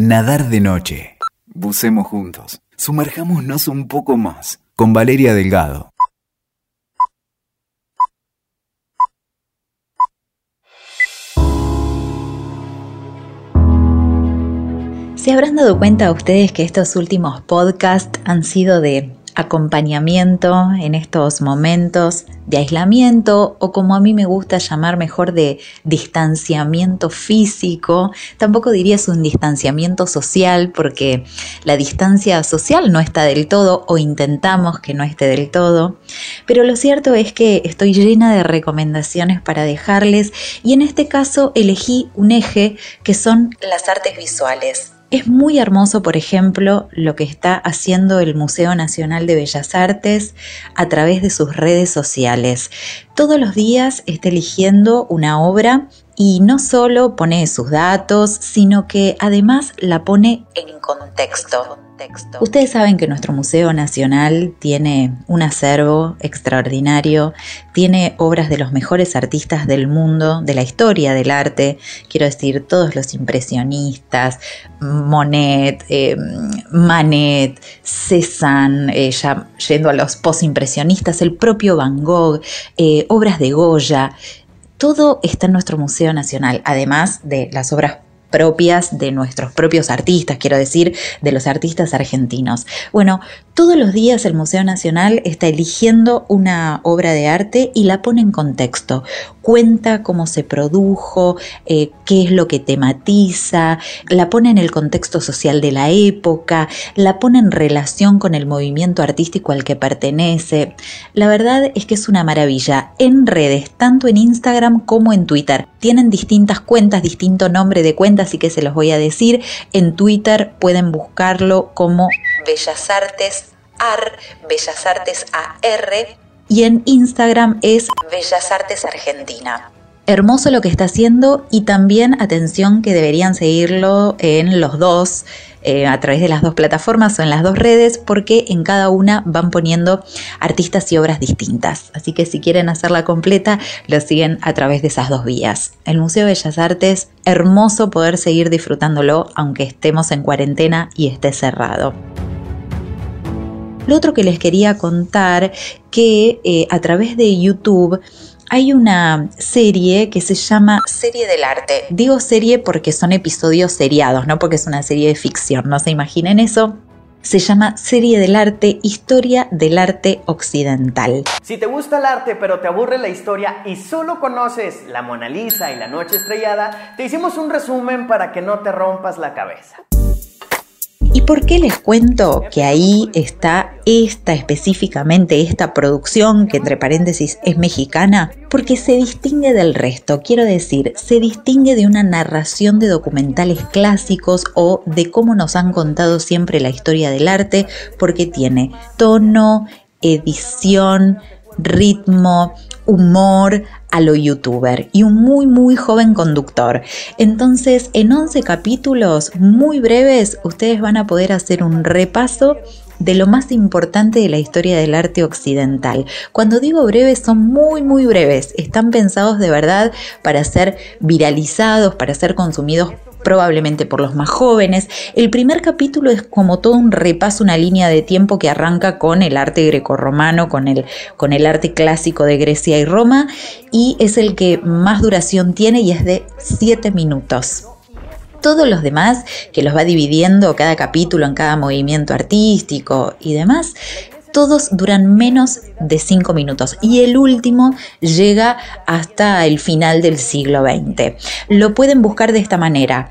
Nadar de noche. Bucemos juntos. Sumerjámonos un poco más. Con Valeria Delgado. Se habrán dado cuenta ustedes que estos últimos podcasts han sido de acompañamiento en estos momentos de aislamiento o como a mí me gusta llamar mejor de distanciamiento físico. Tampoco dirías un distanciamiento social porque la distancia social no está del todo o intentamos que no esté del todo. Pero lo cierto es que estoy llena de recomendaciones para dejarles y en este caso elegí un eje que son las artes visuales. Es muy hermoso, por ejemplo, lo que está haciendo el Museo Nacional de Bellas Artes a través de sus redes sociales. Todos los días está eligiendo una obra y no solo pone sus datos, sino que además la pone en contexto. Ustedes saben que nuestro Museo Nacional tiene un acervo extraordinario, tiene obras de los mejores artistas del mundo, de la historia del arte, quiero decir, todos los impresionistas, Monet, eh, Manet, Cézanne, eh, ya yendo a los postimpresionistas, el propio Van Gogh, eh, obras de Goya. Todo está en nuestro Museo Nacional, además de las obras propias de nuestros propios artistas, quiero decir, de los artistas argentinos. Bueno, todos los días el Museo Nacional está eligiendo una obra de arte y la pone en contexto. Cuenta cómo se produjo, eh, qué es lo que tematiza, la pone en el contexto social de la época, la pone en relación con el movimiento artístico al que pertenece. La verdad es que es una maravilla. En redes, tanto en Instagram como en Twitter. Tienen distintas cuentas, distinto nombre de cuenta así que se los voy a decir. En Twitter pueden buscarlo como Bellas Artes AR, Bellas Artes AR, y en Instagram es Bellas Artes Argentina. Hermoso lo que está haciendo y también atención que deberían seguirlo en los dos eh, a través de las dos plataformas o en las dos redes porque en cada una van poniendo artistas y obras distintas. Así que si quieren hacerla completa, lo siguen a través de esas dos vías. El Museo de Bellas Artes, hermoso poder seguir disfrutándolo aunque estemos en cuarentena y esté cerrado. Lo otro que les quería contar que eh, a través de YouTube hay una serie que se llama Serie del Arte. Digo serie porque son episodios seriados, no porque es una serie de ficción, no se imaginen eso. Se llama Serie del Arte, Historia del Arte Occidental. Si te gusta el arte pero te aburre la historia y solo conoces la Mona Lisa y la Noche Estrellada, te hicimos un resumen para que no te rompas la cabeza. ¿Y por qué les cuento que ahí está esta específicamente, esta producción, que entre paréntesis es mexicana? Porque se distingue del resto, quiero decir, se distingue de una narración de documentales clásicos o de cómo nos han contado siempre la historia del arte, porque tiene tono, edición, ritmo, humor a lo youtuber y un muy muy joven conductor. Entonces, en 11 capítulos muy breves, ustedes van a poder hacer un repaso de lo más importante de la historia del arte occidental. Cuando digo breves son muy muy breves, están pensados de verdad para ser viralizados, para ser consumidos probablemente por los más jóvenes. El primer capítulo es como todo un repaso, una línea de tiempo que arranca con el arte grecorromano, con el, con el arte clásico de Grecia y Roma, y es el que más duración tiene y es de 7 minutos todos los demás, que los va dividiendo cada capítulo en cada movimiento artístico y demás, todos duran menos de 5 minutos y el último llega hasta el final del siglo XX. Lo pueden buscar de esta manera.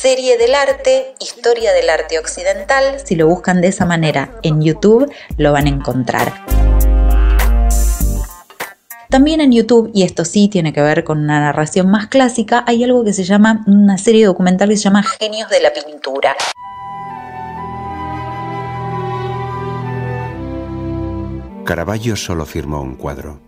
Serie del arte, historia del arte occidental, si lo buscan de esa manera en YouTube lo van a encontrar. También en YouTube, y esto sí tiene que ver con una narración más clásica, hay algo que se llama, una serie documental que se llama Genios de la Pintura. Caravaggio solo firmó un cuadro.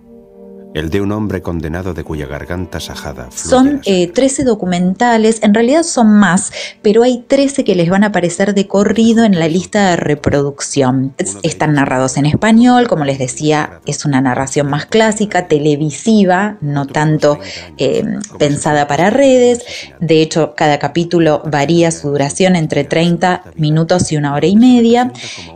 El de un hombre condenado de cuya garganta sajada Son 13 eh, documentales, en realidad son más, pero hay 13 que les van a aparecer de corrido en la lista de reproducción. Están narrados en español, como les decía, es una narración más clásica, televisiva, no tanto eh, pensada para redes. De hecho, cada capítulo varía su duración entre 30 minutos y una hora y media.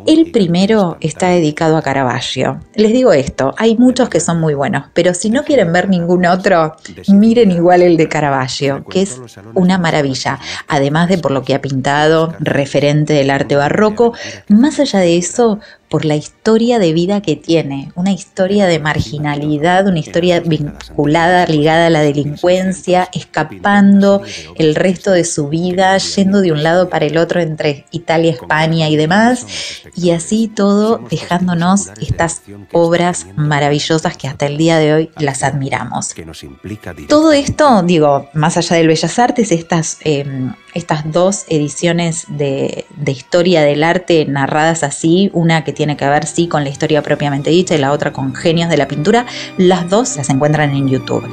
El primero está dedicado a Caravaggio. Les digo esto, hay muchos que son muy buenos, pero si no quieren ver ningún otro, miren igual el de Caravaggio, que es una maravilla. Además de por lo que ha pintado, referente del arte barroco, más allá de eso, por la historia de vida que tiene, una historia de marginalidad, una historia vinculada, ligada a la delincuencia, escapando el resto de su vida, yendo de un lado para el otro entre Italia, España y demás, y así todo dejándonos estas obras maravillosas que hasta el día de hoy las admiramos. Todo esto, digo, más allá del Bellas Artes, estas, em, estas dos ediciones de, de historia del arte narradas así, una que tiene tiene que ver sí con la historia propiamente dicha y la otra con genios de la pintura. Las dos las encuentran en YouTube.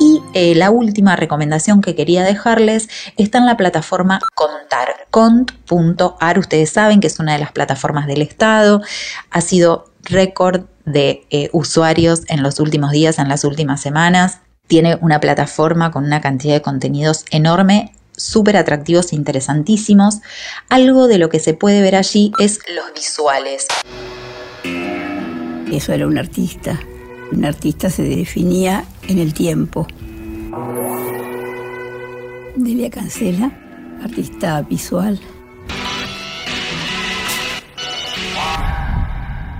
Y eh, la última recomendación que quería dejarles está en la plataforma Contar, cont.ar. Ustedes saben que es una de las plataformas del Estado. Ha sido récord de eh, usuarios en los últimos días, en las últimas semanas. Tiene una plataforma con una cantidad de contenidos enorme súper atractivos e interesantísimos. Algo de lo que se puede ver allí es los visuales. Eso era un artista. Un artista se definía en el tiempo. Delia Cancela, artista visual.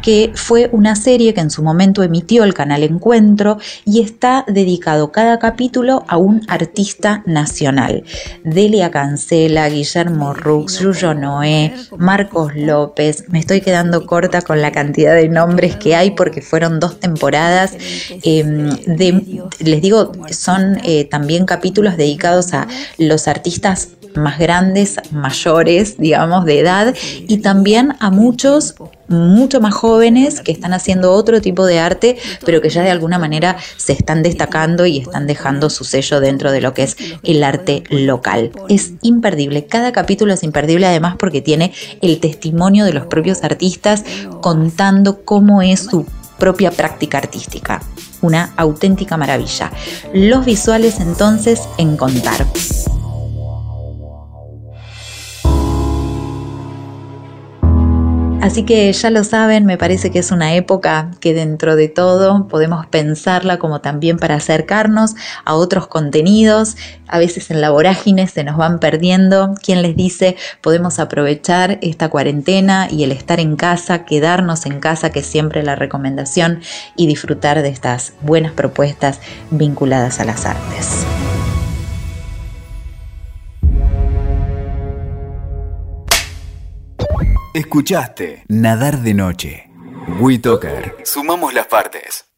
Que fue una serie que en su momento emitió el canal Encuentro y está dedicado cada capítulo a un artista nacional. Delia Cancela, Guillermo Rux, Yuyo Noé, Marcos López. Me estoy quedando corta con la cantidad de nombres que hay porque fueron dos temporadas. Em, les digo, son eh, también capítulos dedicados a los artistas más grandes, mayores, digamos, de edad, y también a muchos mucho más jóvenes que están haciendo otro tipo de arte, pero que ya de alguna manera se están destacando y están dejando su sello dentro de lo que es el arte local. Es imperdible, cada capítulo es imperdible además porque tiene el testimonio de los propios artistas contando cómo es su propia práctica artística. Una auténtica maravilla. Los visuales entonces en contar. Así que ya lo saben, me parece que es una época que dentro de todo podemos pensarla como también para acercarnos a otros contenidos. A veces en la vorágine se nos van perdiendo. ¿Quién les dice podemos aprovechar esta cuarentena y el estar en casa, quedarnos en casa, que es siempre la recomendación, y disfrutar de estas buenas propuestas vinculadas a las artes? Escuchaste Nadar de Noche. WeToker. Sumamos las partes.